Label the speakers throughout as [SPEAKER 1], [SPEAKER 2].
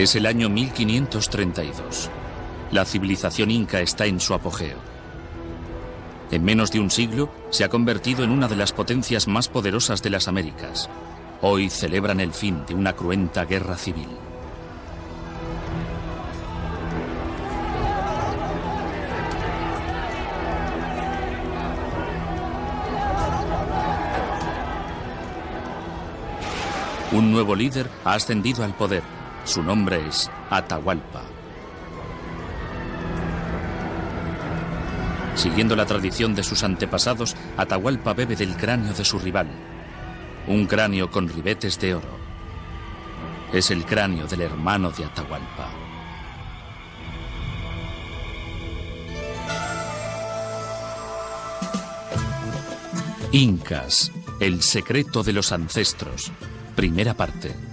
[SPEAKER 1] Es el año 1532. La civilización inca está en su apogeo. En menos de un siglo se ha convertido en una de las potencias más poderosas de las Américas. Hoy celebran el fin de una cruenta guerra civil. Un nuevo líder ha ascendido al poder. Su nombre es Atahualpa. Siguiendo la tradición de sus antepasados, Atahualpa bebe del cráneo de su rival. Un cráneo con ribetes de oro. Es el cráneo del hermano de Atahualpa. Incas, el secreto de los ancestros. Primera parte.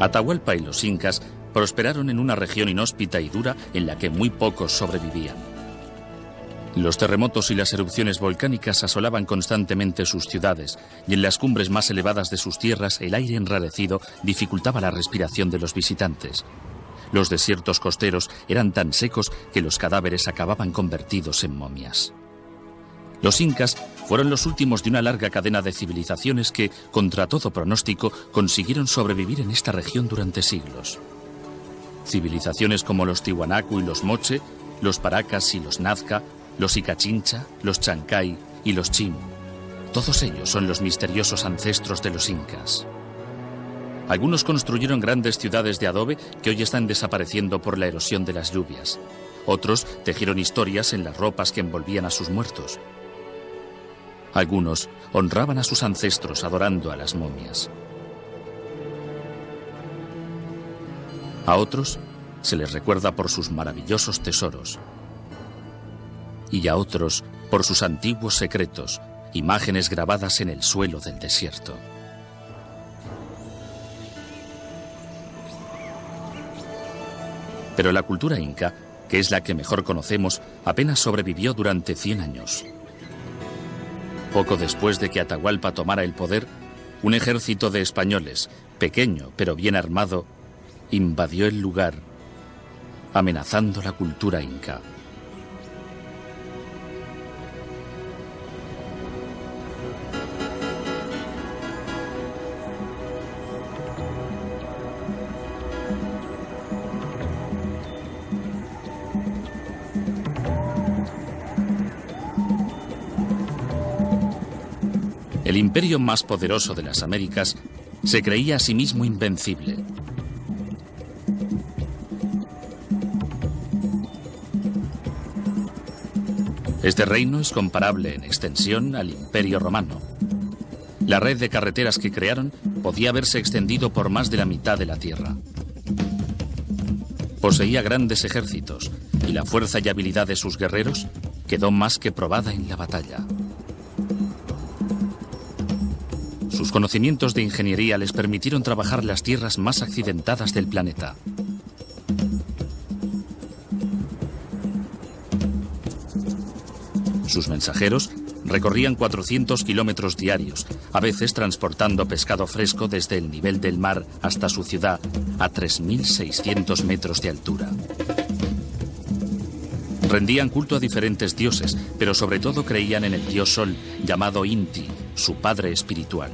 [SPEAKER 1] Atahualpa y los incas prosperaron en una región inhóspita y dura en la que muy pocos sobrevivían. Los terremotos y las erupciones volcánicas asolaban constantemente sus ciudades, y en las cumbres más elevadas de sus tierras el aire enrarecido dificultaba la respiración de los visitantes. Los desiertos costeros eran tan secos que los cadáveres acababan convertidos en momias. Los incas fueron los últimos de una larga cadena de civilizaciones que, contra todo pronóstico, consiguieron sobrevivir en esta región durante siglos. Civilizaciones como los Tiwanaku y los Moche, los Paracas y los Nazca, los Icachincha, los Chancay y los Chim. Todos ellos son los misteriosos ancestros de los incas. Algunos construyeron grandes ciudades de adobe que hoy están desapareciendo por la erosión de las lluvias. Otros tejieron historias en las ropas que envolvían a sus muertos. Algunos honraban a sus ancestros adorando a las momias. A otros se les recuerda por sus maravillosos tesoros, y a otros por sus antiguos secretos, imágenes grabadas en el suelo del desierto. Pero la cultura inca, que es la que mejor conocemos, apenas sobrevivió durante 100 años. Poco después de que Atahualpa tomara el poder, un ejército de españoles, pequeño pero bien armado, invadió el lugar, amenazando la cultura inca. Imperio más poderoso de las Américas se creía a sí mismo invencible. Este reino es comparable en extensión al imperio romano. La red de carreteras que crearon podía haberse extendido por más de la mitad de la tierra. Poseía grandes ejércitos y la fuerza y habilidad de sus guerreros quedó más que probada en la batalla. Sus conocimientos de ingeniería les permitieron trabajar las tierras más accidentadas del planeta. Sus mensajeros recorrían 400 kilómetros diarios, a veces transportando pescado fresco desde el nivel del mar hasta su ciudad, a 3.600 metros de altura. Rendían culto a diferentes dioses, pero sobre todo creían en el dios Sol, llamado Inti, su padre espiritual.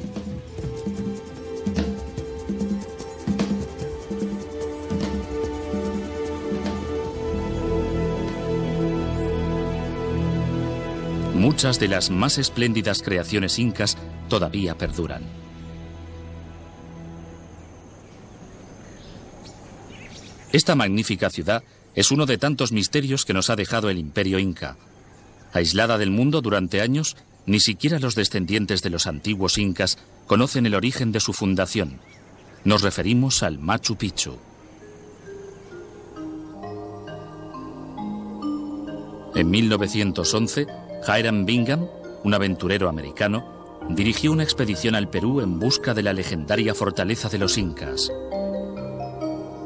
[SPEAKER 1] Muchas de las más espléndidas creaciones incas todavía perduran. Esta magnífica ciudad es uno de tantos misterios que nos ha dejado el imperio inca. Aislada del mundo durante años, ni siquiera los descendientes de los antiguos incas conocen el origen de su fundación. Nos referimos al Machu Picchu. En 1911, Hiram Bingham, un aventurero americano, dirigió una expedición al Perú en busca de la legendaria fortaleza de los incas,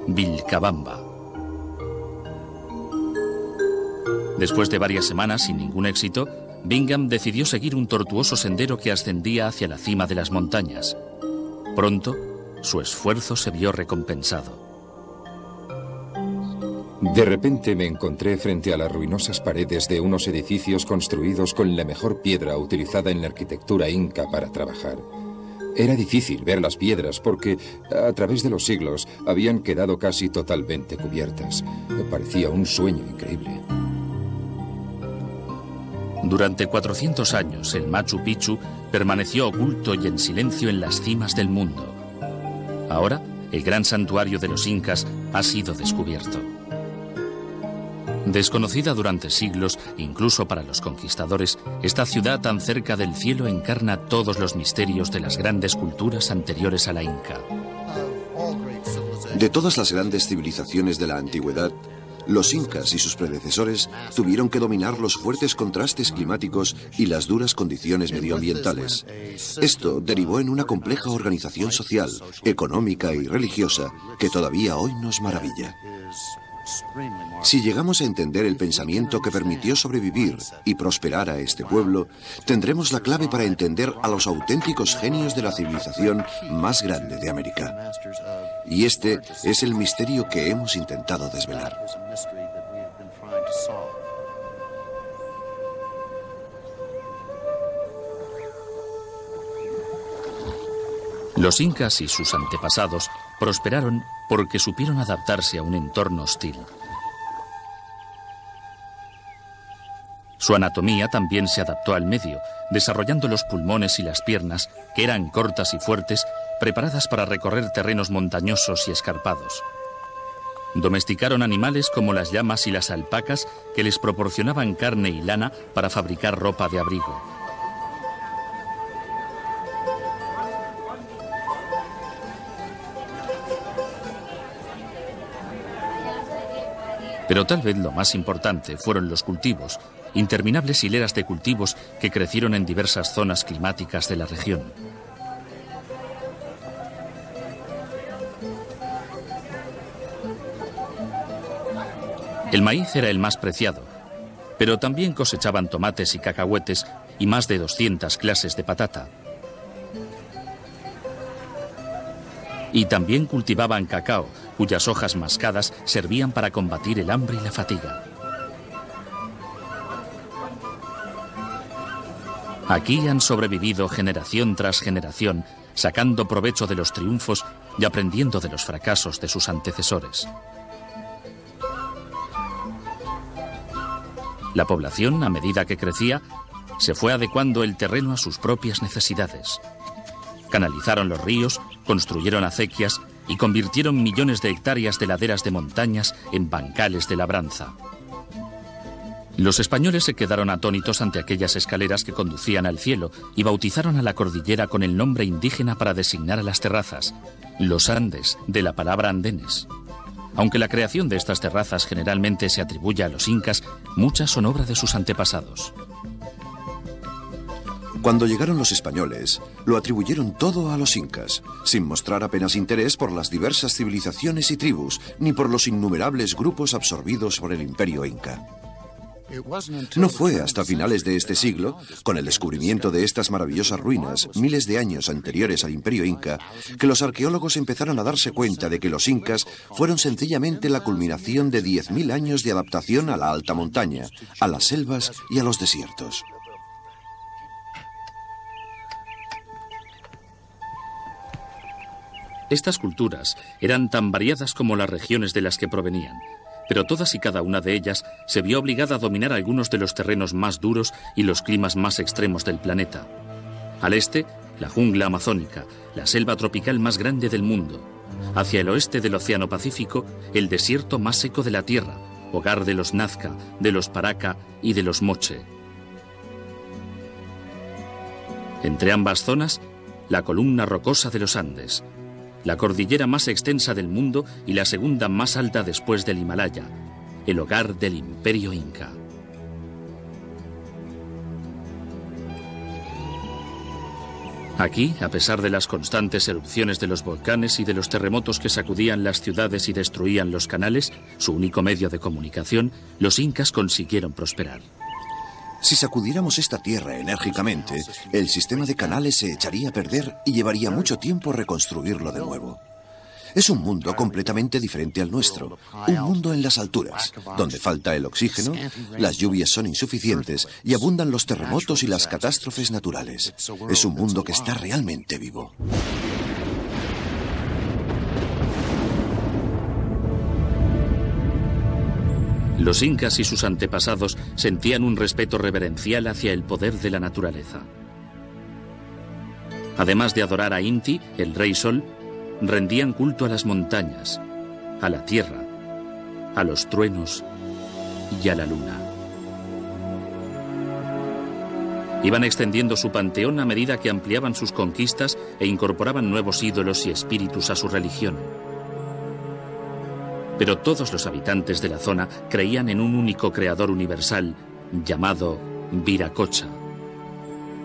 [SPEAKER 1] Vilcabamba. Después de varias semanas sin ningún éxito, Bingham decidió seguir un tortuoso sendero que ascendía hacia la cima de las montañas. Pronto, su esfuerzo se vio recompensado.
[SPEAKER 2] De repente me encontré frente a las ruinosas paredes de unos edificios construidos con la mejor piedra utilizada en la arquitectura inca para trabajar. Era difícil ver las piedras porque a través de los siglos habían quedado casi totalmente cubiertas. Parecía un sueño increíble.
[SPEAKER 1] Durante 400 años, el Machu Picchu permaneció oculto y en silencio en las cimas del mundo. Ahora, el gran santuario de los incas ha sido descubierto. Desconocida durante siglos, incluso para los conquistadores, esta ciudad tan cerca del cielo encarna todos los misterios de las grandes culturas anteriores a la Inca.
[SPEAKER 3] De todas las grandes civilizaciones de la antigüedad, los incas y sus predecesores tuvieron que dominar los fuertes contrastes climáticos y las duras condiciones medioambientales. Esto derivó en una compleja organización social, económica y religiosa que todavía hoy nos maravilla. Si llegamos a entender el pensamiento que permitió sobrevivir y prosperar a este pueblo, tendremos la clave para entender a los auténticos genios de la civilización más grande de América. Y este es el misterio que hemos intentado desvelar.
[SPEAKER 1] Los incas y sus antepasados prosperaron porque supieron adaptarse a un entorno hostil. Su anatomía también se adaptó al medio, desarrollando los pulmones y las piernas, que eran cortas y fuertes, preparadas para recorrer terrenos montañosos y escarpados. Domesticaron animales como las llamas y las alpacas que les proporcionaban carne y lana para fabricar ropa de abrigo. Pero tal vez lo más importante fueron los cultivos, interminables hileras de cultivos que crecieron en diversas zonas climáticas de la región. El maíz era el más preciado, pero también cosechaban tomates y cacahuetes y más de 200 clases de patata. Y también cultivaban cacao, cuyas hojas mascadas servían para combatir el hambre y la fatiga. Aquí han sobrevivido generación tras generación, sacando provecho de los triunfos y aprendiendo de los fracasos de sus antecesores. La población, a medida que crecía, se fue adecuando el terreno a sus propias necesidades. Canalizaron los ríos, construyeron acequias y convirtieron millones de hectáreas de laderas de montañas en bancales de labranza. Los españoles se quedaron atónitos ante aquellas escaleras que conducían al cielo y bautizaron a la cordillera con el nombre indígena para designar a las terrazas, los Andes, de la palabra andenes. Aunque la creación de estas terrazas generalmente se atribuye a los incas, muchas son obra de sus antepasados.
[SPEAKER 3] Cuando llegaron los españoles, lo atribuyeron todo a los incas, sin mostrar apenas interés por las diversas civilizaciones y tribus, ni por los innumerables grupos absorbidos por el imperio inca. No fue hasta finales de este siglo, con el descubrimiento de estas maravillosas ruinas, miles de años anteriores al imperio inca, que los arqueólogos empezaron a darse cuenta de que los incas fueron sencillamente la culminación de 10.000 años de adaptación a la alta montaña, a las selvas y a los desiertos.
[SPEAKER 1] Estas culturas eran tan variadas como las regiones de las que provenían, pero todas y cada una de ellas se vio obligada a dominar algunos de los terrenos más duros y los climas más extremos del planeta. Al este, la jungla amazónica, la selva tropical más grande del mundo. Hacia el oeste del Océano Pacífico, el desierto más seco de la Tierra, hogar de los Nazca, de los Paraca y de los Moche. Entre ambas zonas, la columna rocosa de los Andes, la cordillera más extensa del mundo y la segunda más alta después del Himalaya, el hogar del imperio inca. Aquí, a pesar de las constantes erupciones de los volcanes y de los terremotos que sacudían las ciudades y destruían los canales, su único medio de comunicación, los incas consiguieron prosperar.
[SPEAKER 3] Si sacudiéramos esta tierra enérgicamente, el sistema de canales se echaría a perder y llevaría mucho tiempo reconstruirlo de nuevo. Es un mundo completamente diferente al nuestro, un mundo en las alturas, donde falta el oxígeno, las lluvias son insuficientes y abundan los terremotos y las catástrofes naturales. Es un mundo que está realmente vivo.
[SPEAKER 1] Los incas y sus antepasados sentían un respeto reverencial hacia el poder de la naturaleza. Además de adorar a Inti, el rey sol, rendían culto a las montañas, a la tierra, a los truenos y a la luna. Iban extendiendo su panteón a medida que ampliaban sus conquistas e incorporaban nuevos ídolos y espíritus a su religión. Pero todos los habitantes de la zona creían en un único creador universal llamado Viracocha.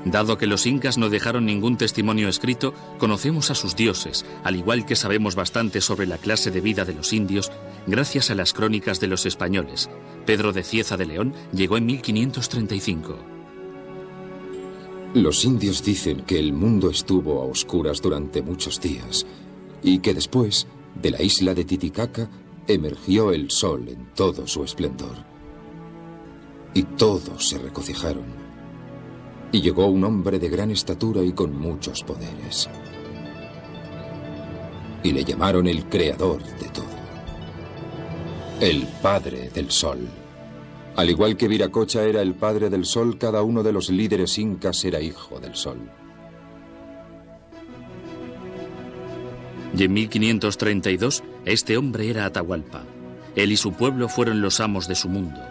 [SPEAKER 1] Dado que los incas no dejaron ningún testimonio escrito, conocemos a sus dioses, al igual que sabemos bastante sobre la clase de vida de los indios, gracias a las crónicas de los españoles. Pedro de Cieza de León llegó en 1535.
[SPEAKER 2] Los indios dicen que el mundo estuvo a oscuras durante muchos días y que después, de la isla de Titicaca, emergió el sol en todo su esplendor. Y todos se regocijaron y llegó un hombre de gran estatura y con muchos poderes. Y le llamaron el creador de todo. El padre del sol. Al igual que Viracocha era el padre del sol, cada uno de los líderes incas era hijo del sol.
[SPEAKER 1] Y en 1532, este hombre era Atahualpa. Él y su pueblo fueron los amos de su mundo.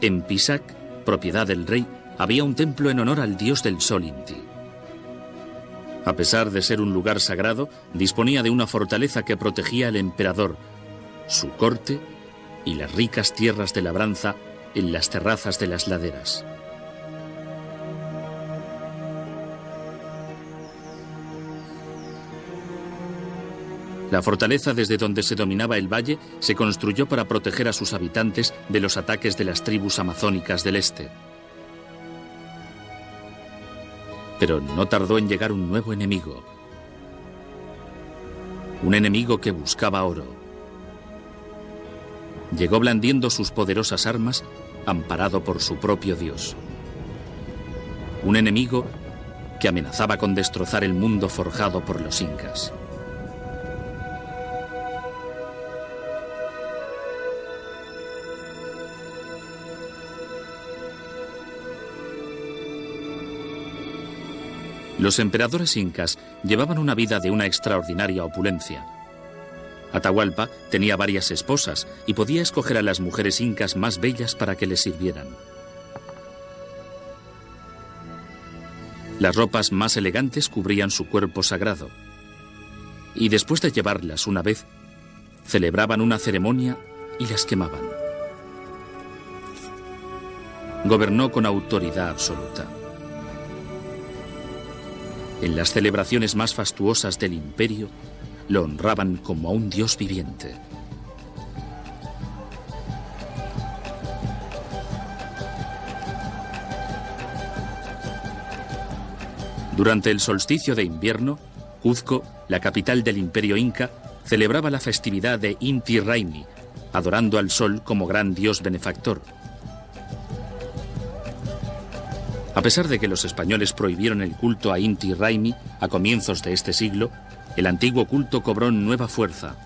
[SPEAKER 1] En Pisac, propiedad del rey, había un templo en honor al dios del sol Inti. A pesar de ser un lugar sagrado, disponía de una fortaleza que protegía al emperador, su corte y las ricas tierras de labranza en las terrazas de las laderas. La fortaleza desde donde se dominaba el valle se construyó para proteger a sus habitantes de los ataques de las tribus amazónicas del este. Pero no tardó en llegar un nuevo enemigo. Un enemigo que buscaba oro. Llegó blandiendo sus poderosas armas, amparado por su propio Dios. Un enemigo que amenazaba con destrozar el mundo forjado por los incas. Los emperadores incas llevaban una vida de una extraordinaria opulencia. Atahualpa tenía varias esposas y podía escoger a las mujeres incas más bellas para que le sirvieran. Las ropas más elegantes cubrían su cuerpo sagrado. Y después de llevarlas una vez, celebraban una ceremonia y las quemaban. Gobernó con autoridad absoluta. En las celebraciones más fastuosas del imperio, lo honraban como a un dios viviente. Durante el solsticio de invierno, Cuzco, la capital del imperio inca, celebraba la festividad de Inti Raimi, adorando al sol como gran dios benefactor. A pesar de que los españoles prohibieron el culto a Inti Raimi a comienzos de este siglo, el antiguo culto cobró nueva fuerza.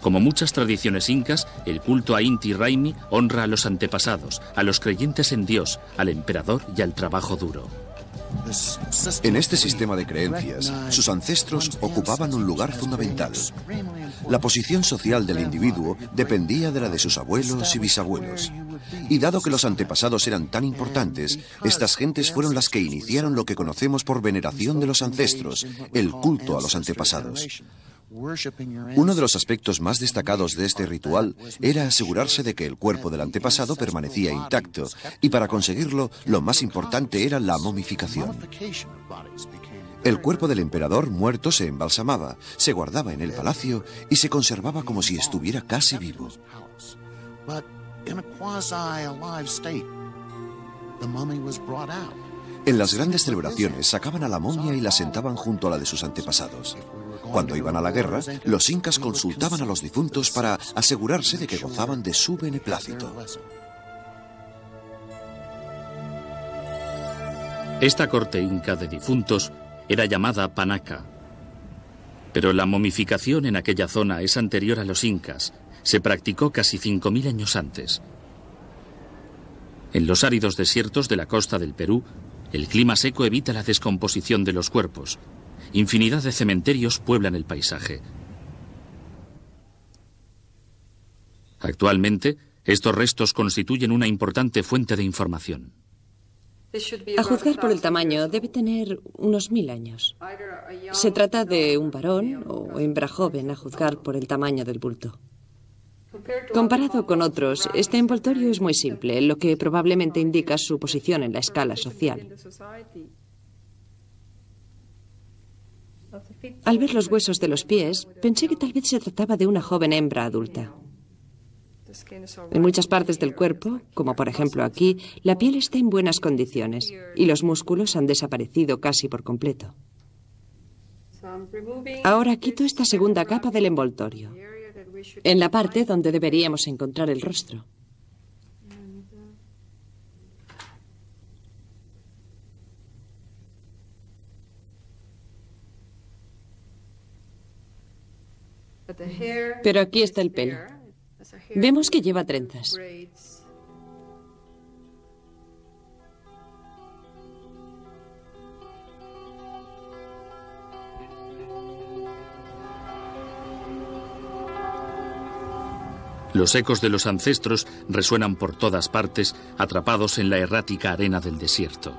[SPEAKER 1] Como muchas tradiciones incas, el culto a Inti Raimi honra a los antepasados, a los creyentes en Dios, al emperador y al trabajo duro.
[SPEAKER 3] En este sistema de creencias, sus ancestros ocupaban un lugar fundamental. La posición social del individuo dependía de la de sus abuelos y bisabuelos. Y dado que los antepasados eran tan importantes, estas gentes fueron las que iniciaron lo que conocemos por veneración de los ancestros, el culto a los antepasados. Uno de los aspectos más destacados de este ritual era asegurarse de que el cuerpo del antepasado permanecía intacto, y para conseguirlo lo más importante era la momificación. El cuerpo del emperador muerto se embalsamaba, se guardaba en el palacio y se conservaba como si estuviera casi vivo. En las grandes celebraciones sacaban a la momia y la sentaban junto a la de sus antepasados. Cuando iban a la guerra, los incas consultaban a los difuntos para asegurarse de que gozaban de su beneplácito.
[SPEAKER 1] Esta corte inca de difuntos era llamada Panaca. Pero la momificación en aquella zona es anterior a los incas. Se practicó casi 5.000 años antes. En los áridos desiertos de la costa del Perú, el clima seco evita la descomposición de los cuerpos. Infinidad de cementerios pueblan el paisaje. Actualmente, estos restos constituyen una importante fuente de información.
[SPEAKER 4] A juzgar por el tamaño, debe tener unos mil años. Se trata de un varón o hembra joven, a juzgar por el tamaño del bulto. Comparado con otros, este envoltorio es muy simple, lo que probablemente indica su posición en la escala social. Al ver los huesos de los pies, pensé que tal vez se trataba de una joven hembra adulta. En muchas partes del cuerpo, como por ejemplo aquí, la piel está en buenas condiciones y los músculos han desaparecido casi por completo. Ahora quito esta segunda capa del envoltorio, en la parte donde deberíamos encontrar el rostro. Pero aquí está el pelo. Vemos que lleva trenzas.
[SPEAKER 1] Los ecos de los ancestros resuenan por todas partes, atrapados en la errática arena del desierto.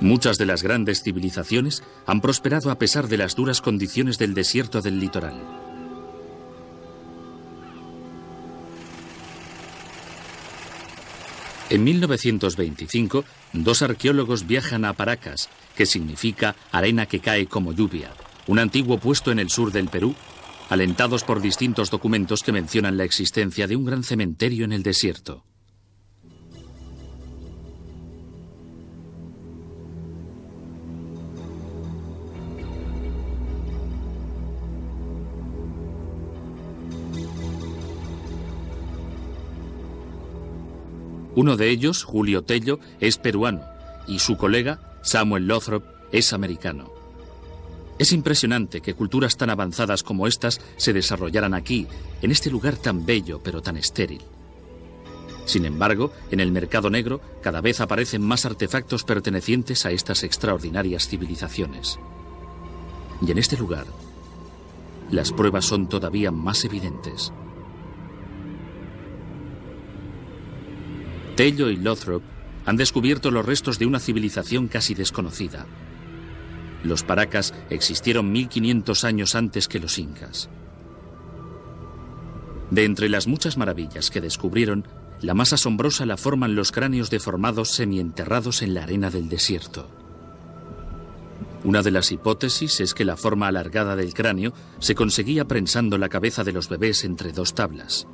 [SPEAKER 1] Muchas de las grandes civilizaciones han prosperado a pesar de las duras condiciones del desierto del litoral. En 1925, dos arqueólogos viajan a Paracas, que significa arena que cae como lluvia, un antiguo puesto en el sur del Perú, alentados por distintos documentos que mencionan la existencia de un gran cementerio en el desierto. Uno de ellos, Julio Tello, es peruano y su colega, Samuel Lothrop, es americano. Es impresionante que culturas tan avanzadas como estas se desarrollaran aquí, en este lugar tan bello pero tan estéril. Sin embargo, en el mercado negro cada vez aparecen más artefactos pertenecientes a estas extraordinarias civilizaciones. Y en este lugar, las pruebas son todavía más evidentes. Tello y Lothrop han descubierto los restos de una civilización casi desconocida. Los paracas existieron 1500 años antes que los incas. De entre las muchas maravillas que descubrieron, la más asombrosa la forman los cráneos deformados semienterrados en la arena del desierto. Una de las hipótesis es que la forma alargada del cráneo se conseguía prensando la cabeza de los bebés entre dos tablas.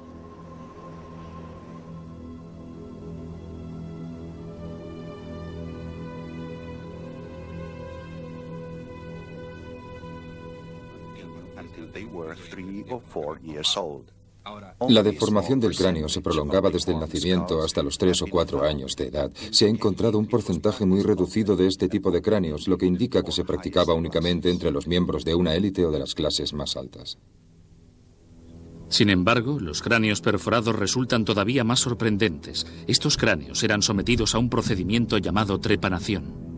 [SPEAKER 2] La deformación del cráneo se prolongaba desde el nacimiento hasta los 3 o 4 años de edad. Se ha encontrado un porcentaje muy reducido de este tipo de cráneos, lo que indica que se practicaba únicamente entre los miembros de una élite o de las clases más altas.
[SPEAKER 1] Sin embargo, los cráneos perforados resultan todavía más sorprendentes. Estos cráneos eran sometidos a un procedimiento llamado trepanación.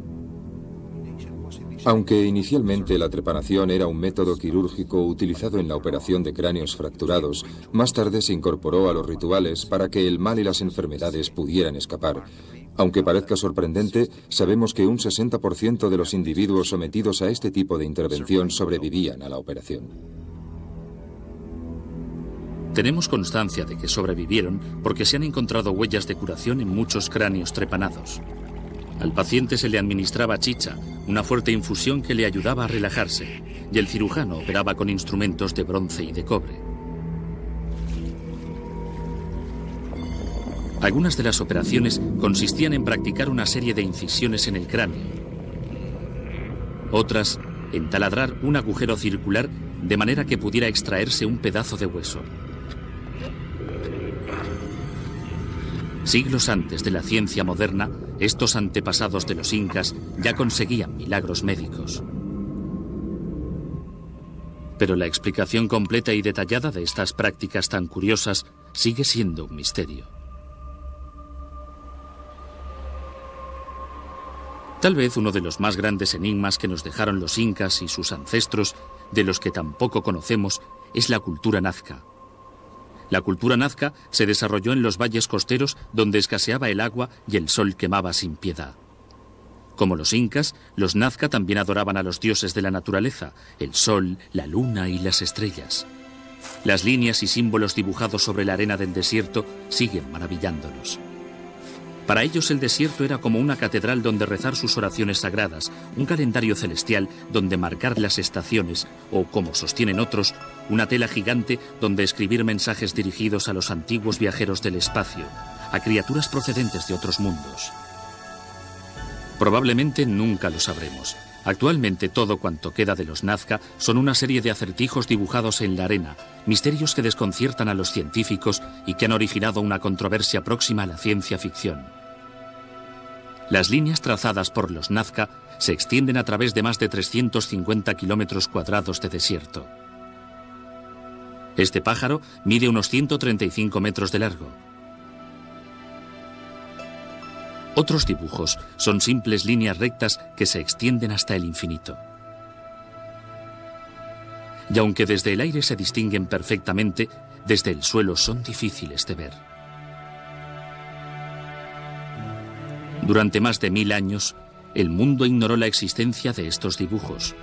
[SPEAKER 2] Aunque inicialmente la trepanación era un método quirúrgico utilizado en la operación de cráneos fracturados, más tarde se incorporó a los rituales para que el mal y las enfermedades pudieran escapar. Aunque parezca sorprendente, sabemos que un 60% de los individuos sometidos a este tipo de intervención sobrevivían a la operación.
[SPEAKER 1] Tenemos constancia de que sobrevivieron porque se han encontrado huellas de curación en muchos cráneos trepanados. Al paciente se le administraba chicha, una fuerte infusión que le ayudaba a relajarse, y el cirujano operaba con instrumentos de bronce y de cobre. Algunas de las operaciones consistían en practicar una serie de incisiones en el cráneo. Otras en taladrar un agujero circular de manera que pudiera extraerse un pedazo de hueso. Siglos antes de la ciencia moderna, estos antepasados de los incas ya conseguían milagros médicos. Pero la explicación completa y detallada de estas prácticas tan curiosas sigue siendo un misterio. Tal vez uno de los más grandes enigmas que nos dejaron los incas y sus ancestros, de los que tampoco conocemos, es la cultura nazca. La cultura nazca se desarrolló en los valles costeros donde escaseaba el agua y el sol quemaba sin piedad. Como los incas, los nazca también adoraban a los dioses de la naturaleza, el sol, la luna y las estrellas. Las líneas y símbolos dibujados sobre la arena del desierto siguen maravillándonos. Para ellos el desierto era como una catedral donde rezar sus oraciones sagradas, un calendario celestial donde marcar las estaciones, o, como sostienen otros, una tela gigante donde escribir mensajes dirigidos a los antiguos viajeros del espacio, a criaturas procedentes de otros mundos. Probablemente nunca lo sabremos. Actualmente todo cuanto queda de los Nazca son una serie de acertijos dibujados en la arena, misterios que desconciertan a los científicos y que han originado una controversia próxima a la ciencia ficción. Las líneas trazadas por los Nazca se extienden a través de más de 350 kilómetros cuadrados de desierto. Este pájaro mide unos 135 metros de largo. Otros dibujos son simples líneas rectas que se extienden hasta el infinito. Y aunque desde el aire se distinguen perfectamente, desde el suelo son difíciles de ver. Durante más de mil años, el mundo ignoró la existencia de estos dibujos.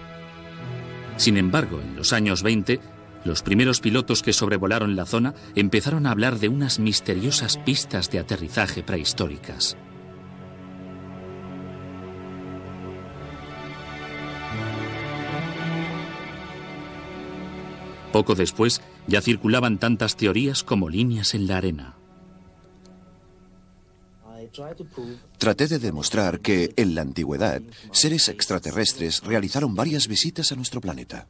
[SPEAKER 1] Sin embargo, en los años 20, los primeros pilotos que sobrevolaron la zona empezaron a hablar de unas misteriosas pistas de aterrizaje prehistóricas. Poco después ya circulaban tantas teorías como líneas en la arena.
[SPEAKER 3] Traté de demostrar que, en la antigüedad, seres extraterrestres realizaron varias visitas a nuestro planeta.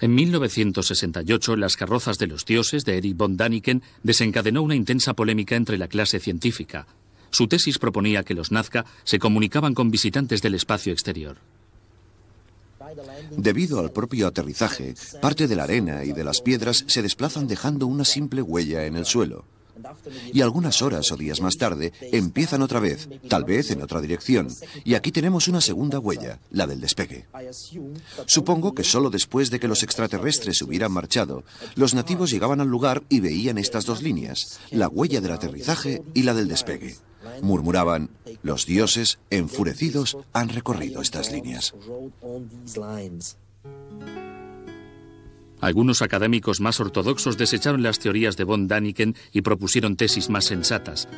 [SPEAKER 1] En 1968, Las carrozas de los dioses de Eric von Daniken desencadenó una intensa polémica entre la clase científica. Su tesis proponía que los Nazca se comunicaban con visitantes del espacio exterior.
[SPEAKER 3] Debido al propio aterrizaje, parte de la arena y de las piedras se desplazan dejando una simple huella en el suelo. Y algunas horas o días más tarde empiezan otra vez, tal vez en otra dirección. Y aquí tenemos una segunda huella, la del despegue. Supongo que solo después de que los extraterrestres hubieran marchado, los nativos llegaban al lugar y veían estas dos líneas, la huella del aterrizaje y la del despegue. Murmuraban, los dioses, enfurecidos, han recorrido estas líneas.
[SPEAKER 1] Algunos académicos más ortodoxos desecharon las teorías de von Daniken y propusieron tesis más sensatas.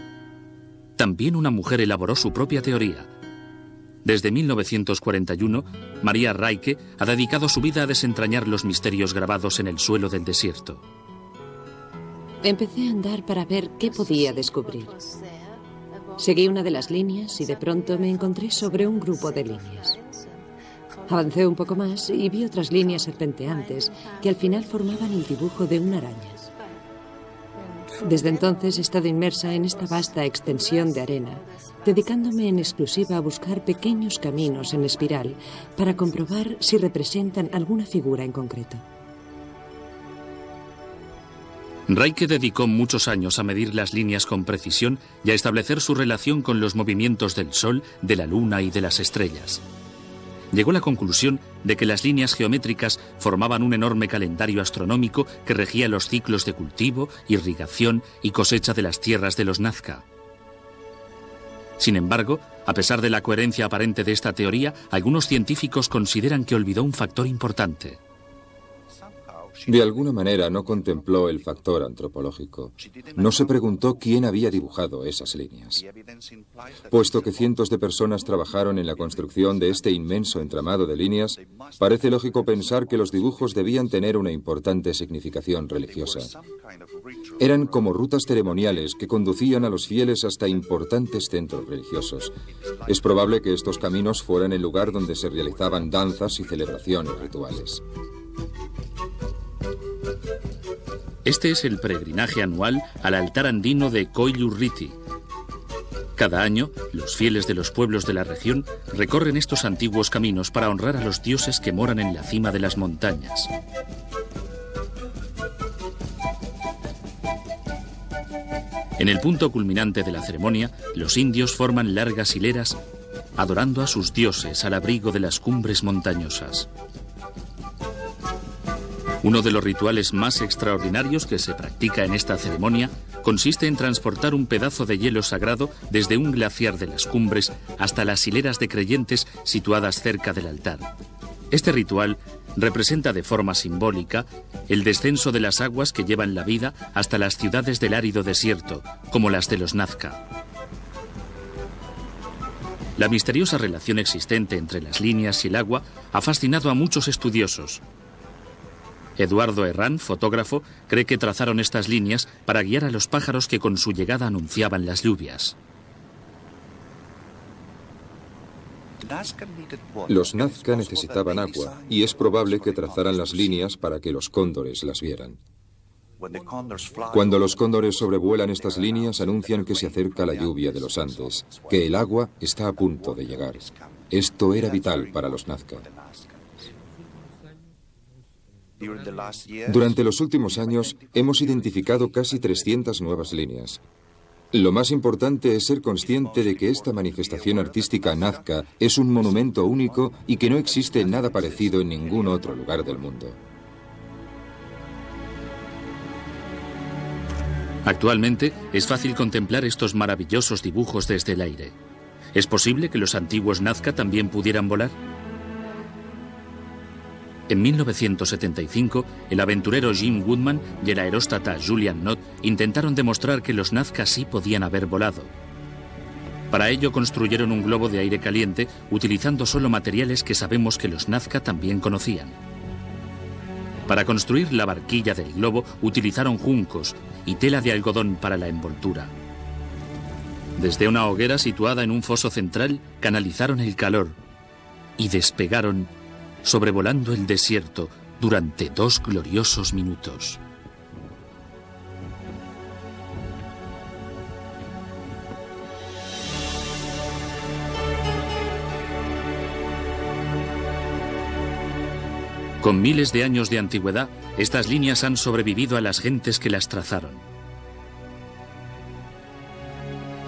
[SPEAKER 1] También una mujer elaboró su propia teoría. Desde 1941, María Raike ha dedicado su vida a desentrañar los misterios grabados en el suelo del desierto.
[SPEAKER 4] Empecé a andar para ver qué podía descubrir. Seguí una de las líneas y de pronto me encontré sobre un grupo de líneas. Avancé un poco más y vi otras líneas serpenteantes que al final formaban el dibujo de una araña. Desde entonces he estado inmersa en esta vasta extensión de arena, dedicándome en exclusiva a buscar pequeños caminos en espiral para comprobar si representan alguna figura en concreto.
[SPEAKER 1] Reike dedicó muchos años a medir las líneas con precisión y a establecer su relación con los movimientos del Sol, de la Luna y de las estrellas llegó a la conclusión de que las líneas geométricas formaban un enorme calendario astronómico que regía los ciclos de cultivo, irrigación y cosecha de las tierras de los Nazca. Sin embargo, a pesar de la coherencia aparente de esta teoría, algunos científicos consideran que olvidó un factor importante.
[SPEAKER 2] De alguna manera no contempló el factor antropológico. No se preguntó quién había dibujado esas líneas. Puesto que cientos de personas trabajaron en la construcción de este inmenso entramado de líneas, parece lógico pensar que los dibujos debían tener una importante significación religiosa. Eran como rutas ceremoniales que conducían a los fieles hasta importantes centros religiosos. Es probable que estos caminos fueran el lugar donde se realizaban danzas y celebraciones rituales.
[SPEAKER 1] Este es el peregrinaje anual al altar andino de Koilurriti. Cada año, los fieles de los pueblos de la región recorren estos antiguos caminos para honrar a los dioses que moran en la cima de las montañas. En el punto culminante de la ceremonia, los indios forman largas hileras adorando a sus dioses al abrigo de las cumbres montañosas. Uno de los rituales más extraordinarios que se practica en esta ceremonia consiste en transportar un pedazo de hielo sagrado desde un glaciar de las cumbres hasta las hileras de creyentes situadas cerca del altar. Este ritual representa de forma simbólica el descenso de las aguas que llevan la vida hasta las ciudades del árido desierto, como las de los Nazca. La misteriosa relación existente entre las líneas y el agua ha fascinado a muchos estudiosos. Eduardo Herrán, fotógrafo, cree que trazaron estas líneas para guiar a los pájaros que con su llegada anunciaban las lluvias.
[SPEAKER 2] Los Nazca necesitaban agua y es probable que trazaran las líneas para que los cóndores las vieran. Cuando los cóndores sobrevuelan estas líneas anuncian que se acerca la lluvia de los Andes, que el agua está a punto de llegar. Esto era vital para los Nazca. Durante los últimos años hemos identificado casi 300 nuevas líneas. Lo más importante es ser consciente de que esta manifestación artística nazca es un monumento único y que no existe nada parecido en ningún otro lugar del mundo.
[SPEAKER 1] Actualmente es fácil contemplar estos maravillosos dibujos desde el aire. ¿Es posible que los antiguos Nazca también pudieran volar? En 1975, el aventurero Jim Woodman y el aeróstata Julian Nott intentaron demostrar que los Nazca sí podían haber volado. Para ello construyeron un globo de aire caliente utilizando solo materiales que sabemos que los Nazca también conocían. Para construir la barquilla del globo utilizaron juncos y tela de algodón para la envoltura. Desde una hoguera situada en un foso central canalizaron el calor y despegaron sobrevolando el desierto durante dos gloriosos minutos. Con miles de años de antigüedad, estas líneas han sobrevivido a las gentes que las trazaron.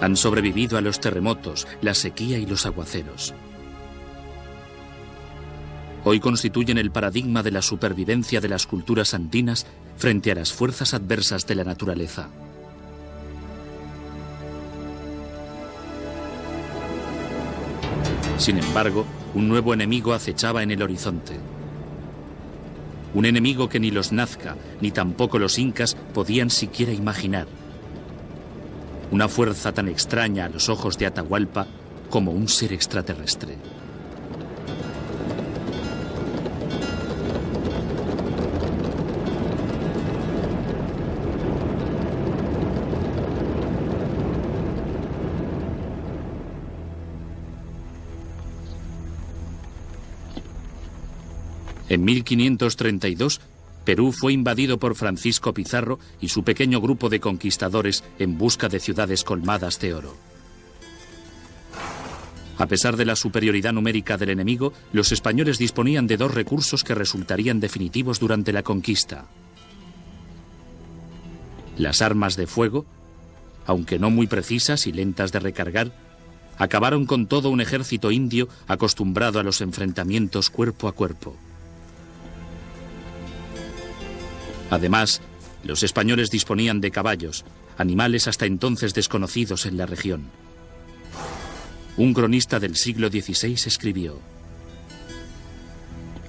[SPEAKER 1] Han sobrevivido a los terremotos, la sequía y los aguaceros hoy constituyen el paradigma de la supervivencia de las culturas andinas frente a las fuerzas adversas de la naturaleza. Sin embargo, un nuevo enemigo acechaba en el horizonte. Un enemigo que ni los Nazca ni tampoco los incas podían siquiera imaginar. Una fuerza tan extraña a los ojos de Atahualpa como un ser extraterrestre. En 1532, Perú fue invadido por Francisco Pizarro y su pequeño grupo de conquistadores en busca de ciudades colmadas de oro. A pesar de la superioridad numérica del enemigo, los españoles disponían de dos recursos que resultarían definitivos durante la conquista. Las armas de fuego, aunque no muy precisas y lentas de recargar, acabaron con todo un ejército indio acostumbrado a los enfrentamientos cuerpo a cuerpo. Además, los españoles disponían de caballos, animales hasta entonces desconocidos en la región. Un cronista del siglo XVI escribió,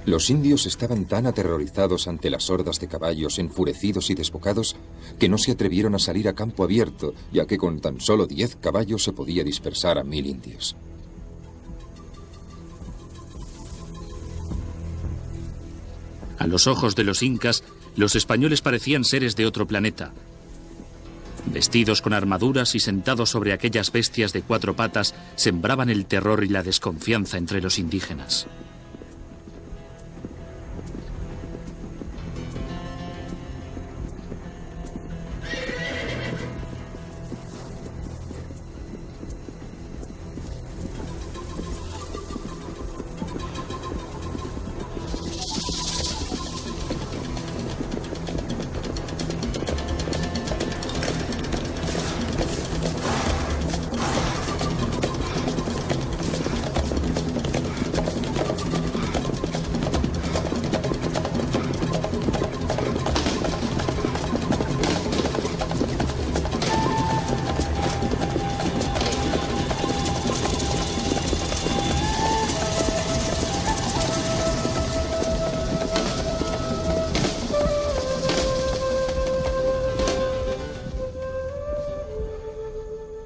[SPEAKER 2] Los indios estaban tan aterrorizados ante las hordas de caballos enfurecidos y desbocados que no se atrevieron a salir a campo abierto, ya que con tan solo diez caballos se podía dispersar a mil indios.
[SPEAKER 1] A los ojos de los incas, los españoles parecían seres de otro planeta. Vestidos con armaduras y sentados sobre aquellas bestias de cuatro patas, sembraban el terror y la desconfianza entre los indígenas.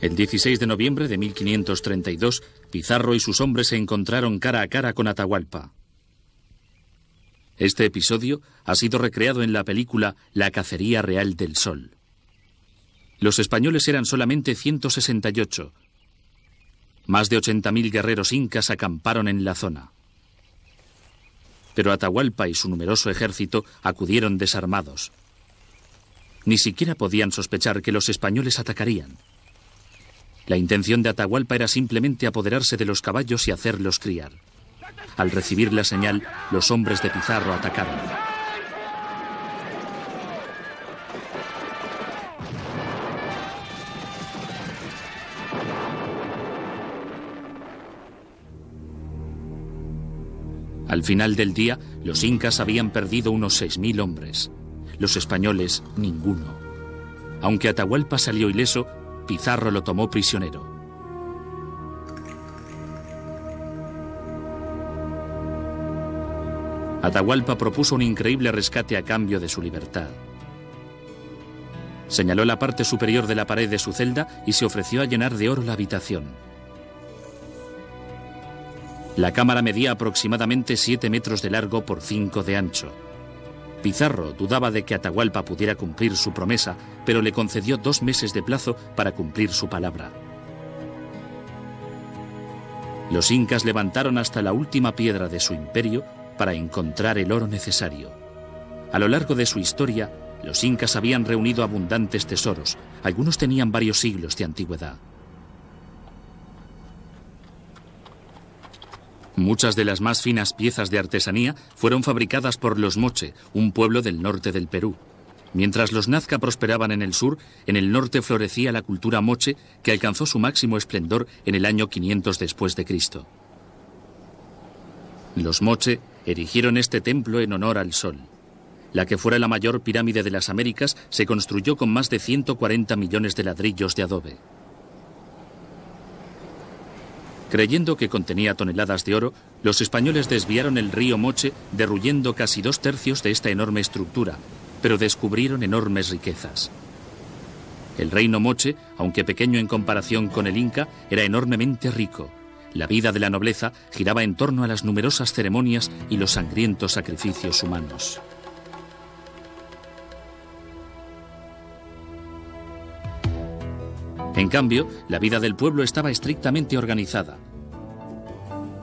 [SPEAKER 1] El 16 de noviembre de 1532, Pizarro y sus hombres se encontraron cara a cara con Atahualpa. Este episodio ha sido recreado en la película La cacería real del sol. Los españoles eran solamente 168. Más de 80.000 guerreros incas acamparon en la zona. Pero Atahualpa y su numeroso ejército acudieron desarmados. Ni siquiera podían sospechar que los españoles atacarían. La intención de Atahualpa era simplemente apoderarse de los caballos y hacerlos criar. Al recibir la señal, los hombres de Pizarro atacaron. Al final del día, los incas habían perdido unos 6.000 hombres. Los españoles, ninguno. Aunque Atahualpa salió ileso, Pizarro lo tomó prisionero. Atahualpa propuso un increíble rescate a cambio de su libertad. Señaló la parte superior de la pared de su celda y se ofreció a llenar de oro la habitación. La cámara medía aproximadamente 7 metros de largo por 5 de ancho. Pizarro dudaba de que Atahualpa pudiera cumplir su promesa, pero le concedió dos meses de plazo para cumplir su palabra. Los incas levantaron hasta la última piedra de su imperio para encontrar el oro necesario. A lo largo de su historia, los incas habían reunido abundantes tesoros, algunos tenían varios siglos de antigüedad. Muchas de las más finas piezas de artesanía fueron fabricadas por los Moche, un pueblo del norte del Perú. Mientras los Nazca prosperaban en el sur, en el norte florecía la cultura moche que alcanzó su máximo esplendor en el año 500 después de Cristo. Los moche erigieron este templo en honor al sol. La que fuera la mayor pirámide de las Américas se construyó con más de 140 millones de ladrillos de adobe. Creyendo que contenía toneladas de oro, los españoles desviaron el río Moche, derruyendo casi dos tercios de esta enorme estructura, pero descubrieron enormes riquezas. El reino Moche, aunque pequeño en comparación con el Inca, era enormemente rico. La vida de la nobleza giraba en torno a las numerosas ceremonias y los sangrientos sacrificios humanos. En cambio, la vida del pueblo estaba estrictamente organizada.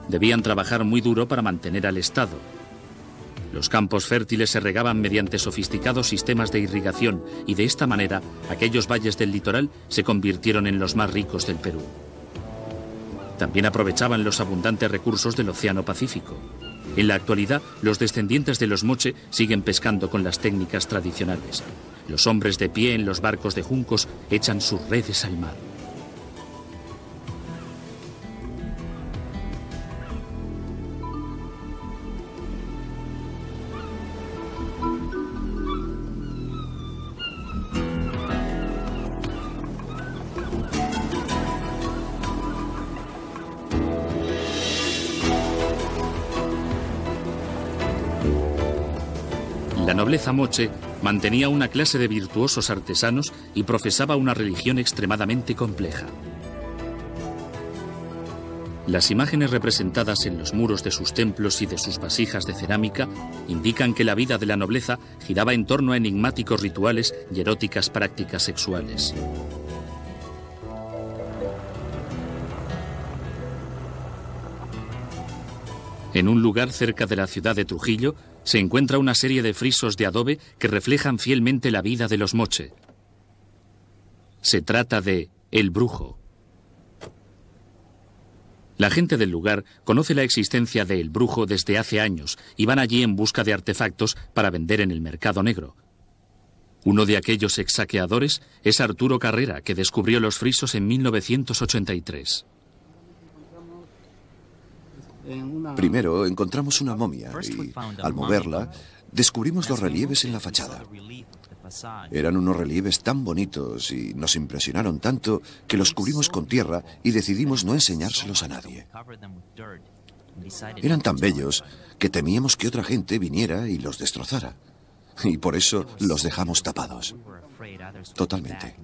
[SPEAKER 1] Debían trabajar muy duro para mantener al Estado. Los campos fértiles se regaban mediante sofisticados sistemas de irrigación y de esta manera aquellos valles del litoral se convirtieron en los más ricos del Perú. También aprovechaban los abundantes recursos del Océano Pacífico. En la actualidad, los descendientes de los Moche siguen pescando con las técnicas tradicionales. Los hombres de pie en los barcos de juncos echan sus redes al mar. La nobleza moche mantenía una clase de virtuosos artesanos y profesaba una religión extremadamente compleja. Las imágenes representadas en los muros de sus templos y de sus vasijas de cerámica indican que la vida de la nobleza giraba en torno a enigmáticos rituales y eróticas prácticas sexuales. En un lugar cerca de la ciudad de Trujillo se encuentra una serie de frisos de adobe que reflejan fielmente la vida de los moche. Se trata de El Brujo. La gente del lugar conoce la existencia de El Brujo desde hace años y van allí en busca de artefactos para vender en el mercado negro. Uno de aquellos exsaqueadores es Arturo Carrera, que descubrió los frisos en 1983.
[SPEAKER 3] Primero encontramos una momia y al moverla descubrimos los relieves en la fachada. Eran unos relieves tan bonitos y nos impresionaron tanto que los cubrimos con tierra y decidimos no enseñárselos a nadie. Eran tan bellos que temíamos que otra gente viniera y los destrozara. Y por eso los dejamos tapados. Totalmente.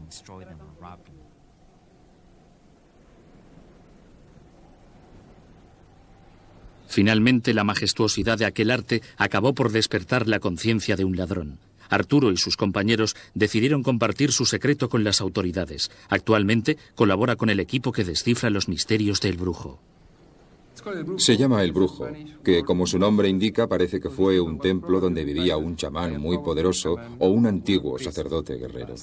[SPEAKER 1] Finalmente, la majestuosidad de aquel arte acabó por despertar la conciencia de un ladrón. Arturo y sus compañeros decidieron compartir su secreto con las autoridades. Actualmente colabora con el equipo que descifra los misterios del brujo.
[SPEAKER 2] Se llama El Brujo, que como su nombre indica parece que fue un templo donde vivía un chamán muy poderoso o un antiguo sacerdote guerrero.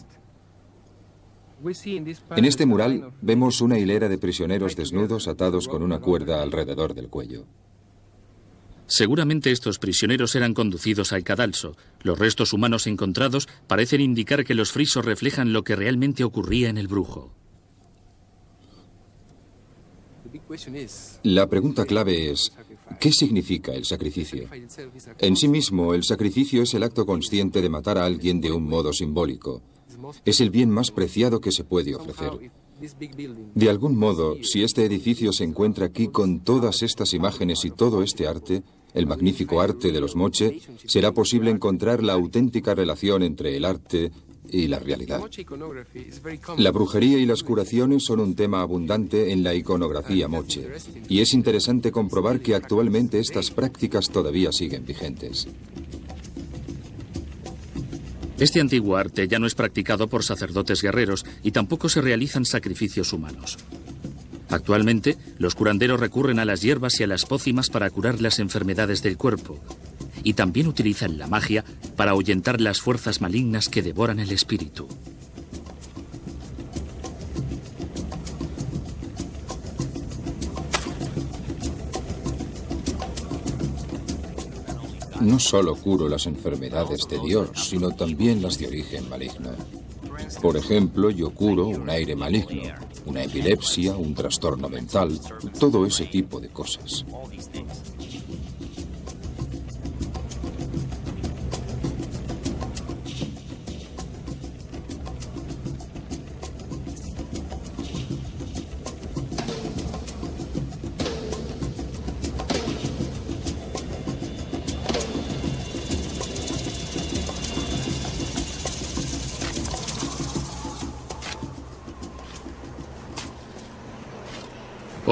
[SPEAKER 2] En este mural vemos una hilera de prisioneros desnudos atados con una cuerda alrededor del cuello.
[SPEAKER 1] Seguramente estos prisioneros eran conducidos al cadalso. Los restos humanos encontrados parecen indicar que los frisos reflejan lo que realmente ocurría en el brujo.
[SPEAKER 2] La pregunta clave es, ¿qué significa el sacrificio? En sí mismo, el sacrificio es el acto consciente de matar a alguien de un modo simbólico. Es el bien más preciado que se puede ofrecer. De algún modo, si este edificio se encuentra aquí con todas estas imágenes y todo este arte, el magnífico arte de los Moche, será posible encontrar la auténtica relación entre el arte y la realidad. La brujería y las curaciones son un tema abundante en la iconografía moche, y es interesante comprobar que actualmente estas prácticas todavía siguen vigentes.
[SPEAKER 1] Este antiguo arte ya no es practicado por sacerdotes guerreros y tampoco se realizan sacrificios humanos. Actualmente, los curanderos recurren a las hierbas y a las pócimas para curar las enfermedades del cuerpo, y también utilizan la magia para ahuyentar las fuerzas malignas que devoran el espíritu.
[SPEAKER 2] No solo curo las enfermedades de Dios, sino también las de origen maligno. Por ejemplo, yo curo un aire maligno, una epilepsia, un trastorno mental, todo ese tipo de cosas.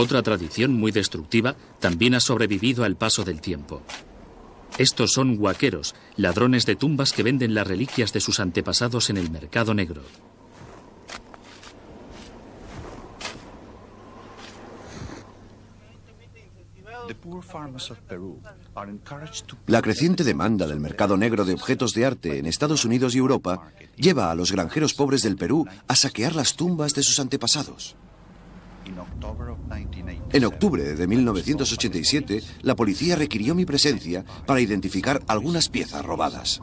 [SPEAKER 1] Otra tradición muy destructiva también ha sobrevivido al paso del tiempo. Estos son huaqueros, ladrones de tumbas que venden las reliquias de sus antepasados en el mercado negro.
[SPEAKER 3] La creciente demanda del mercado negro de objetos de arte en Estados Unidos y Europa lleva a los granjeros pobres del Perú a saquear las tumbas de sus antepasados. En octubre de 1987, la policía requirió mi presencia para identificar algunas piezas robadas.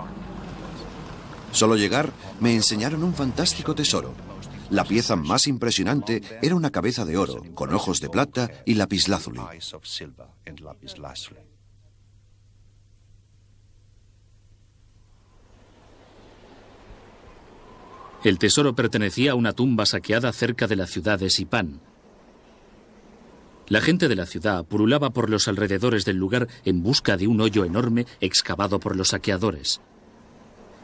[SPEAKER 3] Solo llegar, me enseñaron un fantástico tesoro. La pieza más impresionante era una cabeza de oro, con ojos de plata y lapislázuli.
[SPEAKER 1] El tesoro pertenecía a una tumba saqueada cerca de la ciudad de Sipán, La gente de la ciudad purulaba por los alrededores del lugar en busca de un hoyo enorme excavado por los saqueadores.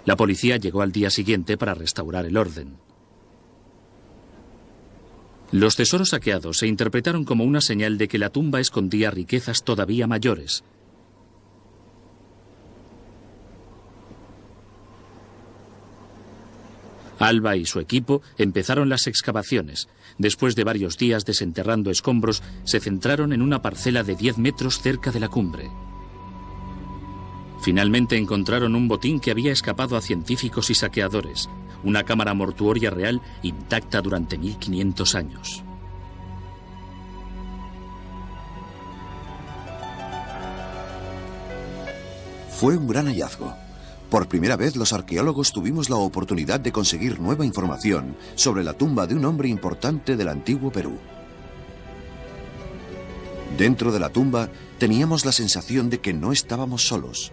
[SPEAKER 1] La policía llegó al día siguiente para restaurar el orden. Los tesoros saqueados se interpretaron como una señal de que la tumba escondía riquezas todavía mayores. Alba y su equipo empezaron las excavaciones. Después de varios días desenterrando escombros, se centraron en una parcela de 10 metros cerca de la cumbre. Finalmente encontraron un botín que había escapado a científicos y saqueadores, una cámara mortuoria real intacta durante 1500 años.
[SPEAKER 3] Fue un gran hallazgo. Por primera vez los arqueólogos tuvimos la oportunidad de conseguir nueva información sobre la tumba de un hombre importante del antiguo Perú. Dentro de la tumba teníamos la sensación de que no estábamos solos.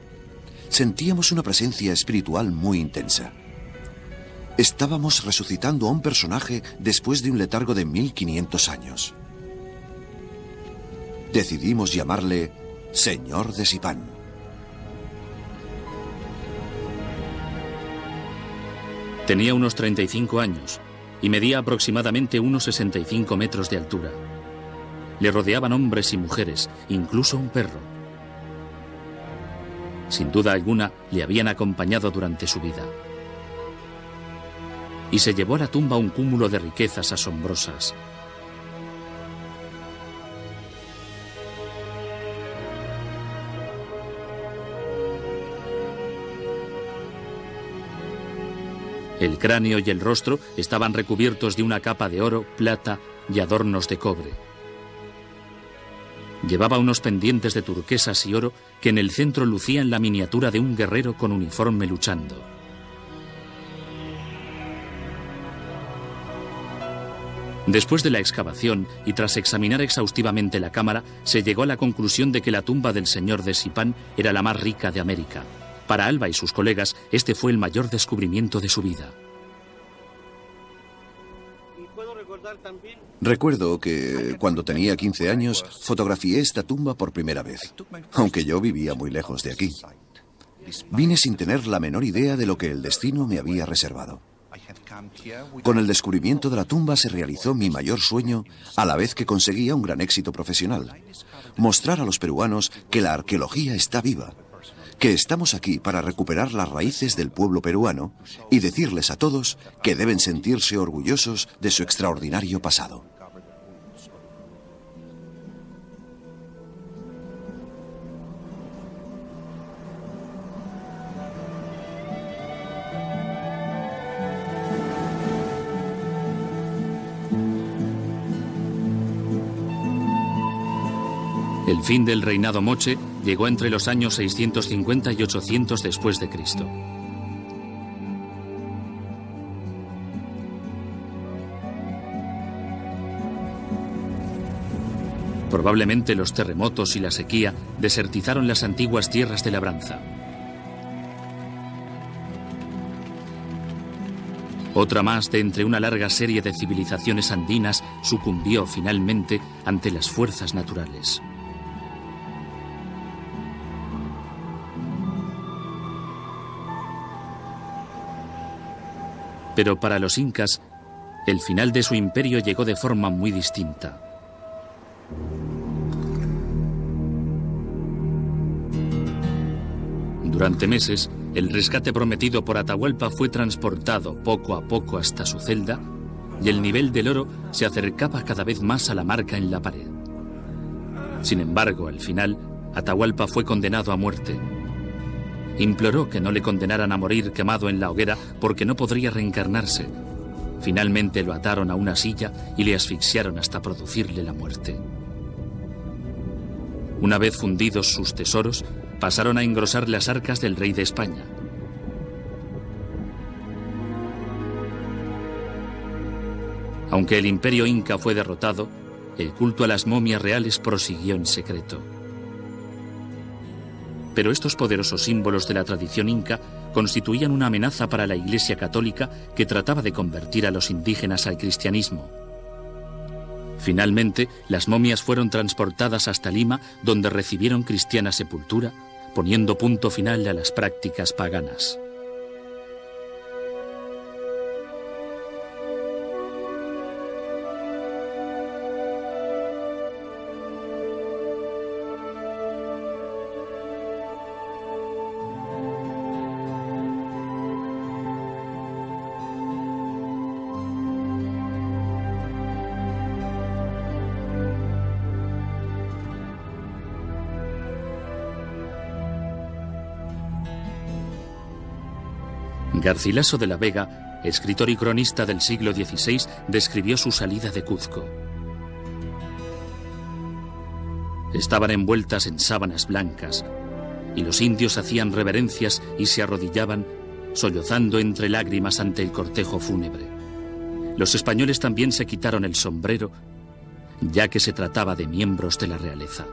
[SPEAKER 3] Sentíamos una presencia espiritual muy intensa. Estábamos resucitando a un personaje después de un letargo de 1500 años. Decidimos llamarle Señor de Sipán.
[SPEAKER 1] Tenía unos 35 años y medía aproximadamente unos 65 metros de altura. Le rodeaban hombres y mujeres, incluso un perro. Sin duda alguna, le habían acompañado durante su vida. Y se llevó a la tumba un cúmulo de riquezas asombrosas. El cráneo y el rostro estaban recubiertos de una capa de oro, plata y adornos de cobre. Llevaba unos pendientes de turquesas y oro que en el centro lucían la miniatura de un guerrero con uniforme luchando. Después de la excavación y tras examinar exhaustivamente la cámara, se llegó a la conclusión de que la tumba del señor de Sipán era la más rica de América. Para Alba y sus colegas, este fue el mayor descubrimiento de su vida.
[SPEAKER 3] Recuerdo que cuando tenía 15 años fotografié esta tumba por primera vez, aunque yo vivía muy lejos de aquí. Vine sin tener la menor idea de lo que el destino me había reservado. Con el descubrimiento de la tumba se realizó mi mayor sueño, a la vez que conseguía un gran éxito profesional. Mostrar a los peruanos que la arqueología está viva que estamos aquí para recuperar las raíces del pueblo peruano y decirles a todos que deben sentirse orgullosos de su extraordinario pasado.
[SPEAKER 1] El fin del reinado moche llegó entre los años 650 y 800 después de Cristo. Probablemente los terremotos y la sequía desertizaron las antiguas tierras de labranza. Otra más de entre una larga serie de civilizaciones andinas sucumbió finalmente ante las fuerzas naturales. Pero para los incas, el final de su imperio llegó de forma muy distinta. Durante meses, el rescate prometido por Atahualpa fue transportado poco a poco hasta su celda y el nivel del oro se acercaba cada vez más a la marca en la pared. Sin embargo, al final, Atahualpa fue condenado a muerte Imploró que no le condenaran a morir quemado en la hoguera porque no podría reencarnarse. Finalmente lo ataron a una silla y le asfixiaron hasta producirle la muerte. Una vez fundidos sus tesoros, pasaron a engrosar las arcas del rey de España. Aunque el imperio inca fue derrotado, el culto a las momias reales prosiguió en secreto. Pero estos poderosos símbolos de la tradición inca constituían una amenaza para la Iglesia católica que trataba de convertir a los indígenas al cristianismo. Finalmente, las momias fueron transportadas hasta Lima, donde recibieron cristiana sepultura, poniendo punto final a las prácticas paganas. Garcilaso de la Vega, escritor y cronista del siglo XVI, describió su salida de Cuzco. Estaban envueltas en sábanas blancas y los indios hacían reverencias y se arrodillaban, sollozando entre lágrimas ante el cortejo fúnebre. Los españoles también se quitaron el sombrero, ya que se trataba de miembros de la realeza.